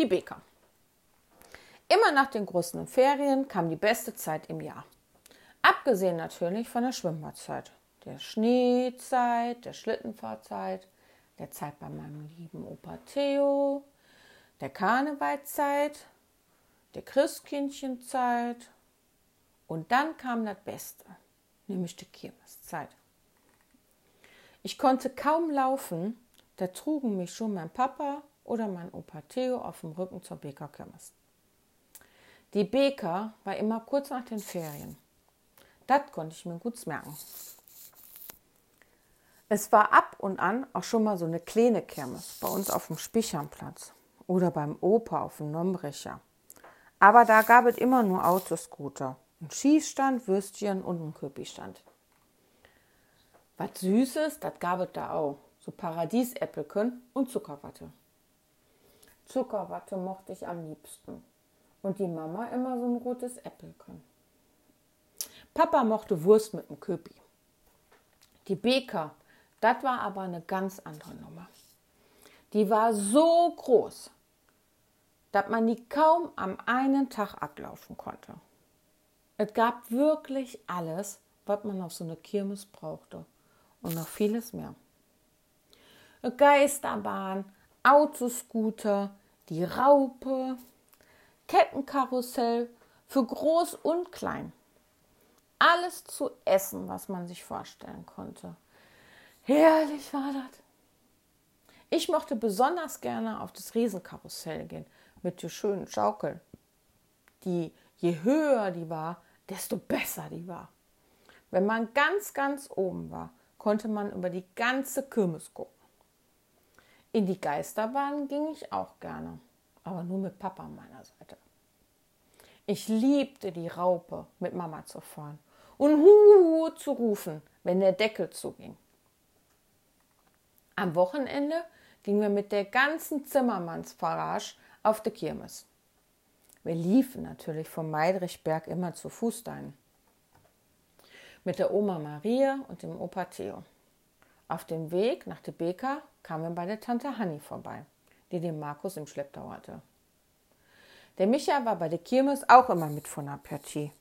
die Bäcker. Immer nach den großen Ferien kam die beste Zeit im Jahr. Abgesehen natürlich von der Schwimmbadzeit, der Schneezeit, der Schlittenfahrzeit, der Zeit bei meinem lieben Opa Theo, der Karnevalzeit, der Christkindchenzeit und dann kam das Beste, nämlich die Kirmeszeit. Ich konnte kaum laufen, da trugen mich schon mein Papa oder mein Opa Theo auf dem Rücken zur Bäckerkirmes. Die Bäcker war immer kurz nach den Ferien. Das konnte ich mir gut merken. Es war ab und an auch schon mal so eine kleine Kirmes bei uns auf dem Spichernplatz oder beim Opa auf dem Nombrecher. Aber da gab es immer nur Autoscooter, einen Schießstand, Würstchen und einen Köpistand. Was Süßes, das gab es da auch. So Paradiesäppelchen und Zuckerwatte. Zuckerwatte mochte ich am liebsten. Und die Mama immer so ein rotes Äppelchen. Papa mochte Wurst mit dem Köpi. Die Bäcker, das war aber eine ganz andere Nummer. Die war so groß, dass man die kaum am einen Tag ablaufen konnte. Es gab wirklich alles, was man auf so eine Kirmes brauchte und noch vieles mehr. Geisterbahn, Autoscooter, die Raupe, Kettenkarussell für groß und klein alles zu essen, was man sich vorstellen konnte. Herrlich war das. Ich mochte besonders gerne auf das Riesenkarussell gehen mit der schönen Schaukel. Die, je höher die war, desto besser die war. Wenn man ganz, ganz oben war, konnte man über die ganze Kirmes gucken. In die Geisterbahn ging ich auch gerne, aber nur mit Papa an meiner Seite. Ich liebte die Raupe, mit Mama zu fahren und Huhu zu rufen, wenn der Deckel zuging. Am Wochenende gingen wir mit der ganzen Zimmermannsfarage auf die Kirmes. Wir liefen natürlich vom Meidrichberg immer zu Fuß dahin. Mit der Oma Maria und dem Opa Theo. Auf dem Weg nach der Beka kamen wir bei der Tante Hanni vorbei, die den Markus im Schlepptau hatte. Der Micha war bei der Kirmes auch immer mit von der Partie.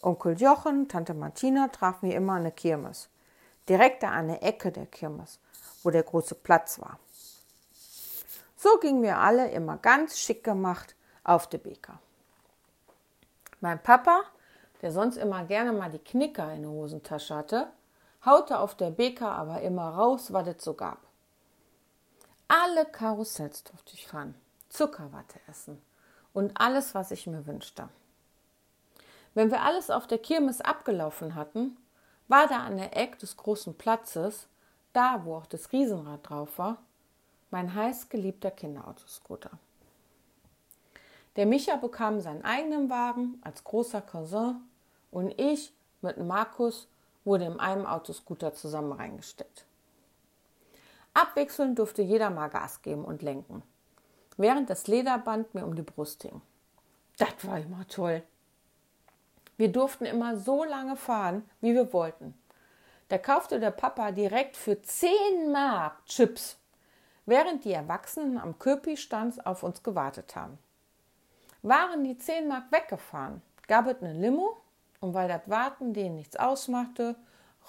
Onkel Jochen, Tante Martina trafen wir immer an der Kirmes. Direkt da an der Ecke der Kirmes, wo der große Platz war. So gingen wir alle immer ganz schick gemacht auf die Bäcker. Mein Papa, der sonst immer gerne mal die Knicker in der Hosentasche hatte, haute auf der Bäcker aber immer raus, was es so gab. Alle Karussells durfte ich fahren, Zuckerwatte essen und alles, was ich mir wünschte. Wenn wir alles auf der Kirmes abgelaufen hatten, war da an der Eck des großen Platzes, da wo auch das Riesenrad drauf war, mein heißgeliebter Kinderautoscooter. Der Micha bekam seinen eigenen Wagen als großer Cousin und ich mit Markus wurde in einem Autoscooter zusammen reingestellt. Abwechselnd durfte jeder mal Gas geben und lenken, während das Lederband mir um die Brust hing. Das war immer toll. Wir durften immer so lange fahren, wie wir wollten. Da kaufte der Papa direkt für 10 Mark Chips, während die Erwachsenen am Köpi-Stand auf uns gewartet haben. Waren die 10 Mark weggefahren, gab es eine Limo und weil das Warten denen nichts ausmachte,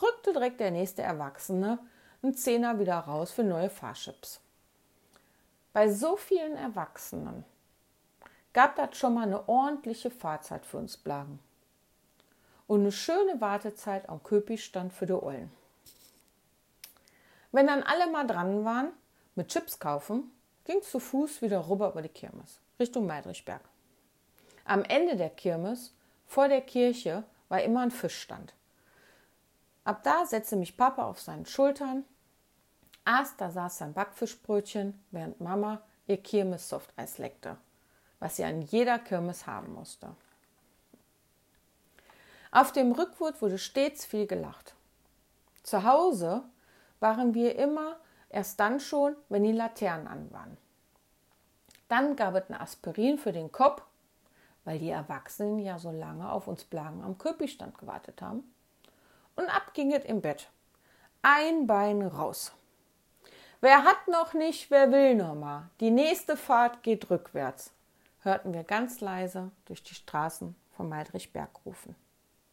rückte direkt der nächste Erwachsene einen Zehner wieder raus für neue Fahrchips. Bei so vielen Erwachsenen gab das schon mal eine ordentliche Fahrzeit für uns Blagen und eine schöne Wartezeit am Köpi-Stand für die Ollen. Wenn dann alle mal dran waren mit Chips kaufen, ging zu Fuß wieder rüber über die Kirmes, Richtung Meidrichberg. Am Ende der Kirmes, vor der Kirche, war immer ein Fischstand. Ab da setzte mich Papa auf seinen Schultern, aß, da saß sein Backfischbrötchen, während Mama ihr Kirmes-Softeis leckte, was sie an jeder Kirmes haben musste. Auf dem Rückwurf wurde stets viel gelacht. Zu Hause waren wir immer erst dann schon, wenn die Laternen an waren. Dann gab es ein Aspirin für den Kopf, weil die Erwachsenen ja so lange auf uns Blagen am Köpistand gewartet haben. Und ab ging es im Bett. Ein Bein raus. Wer hat noch nicht, wer will noch mal? Die nächste Fahrt geht rückwärts, hörten wir ganz leise durch die Straßen von Meidrichberg rufen.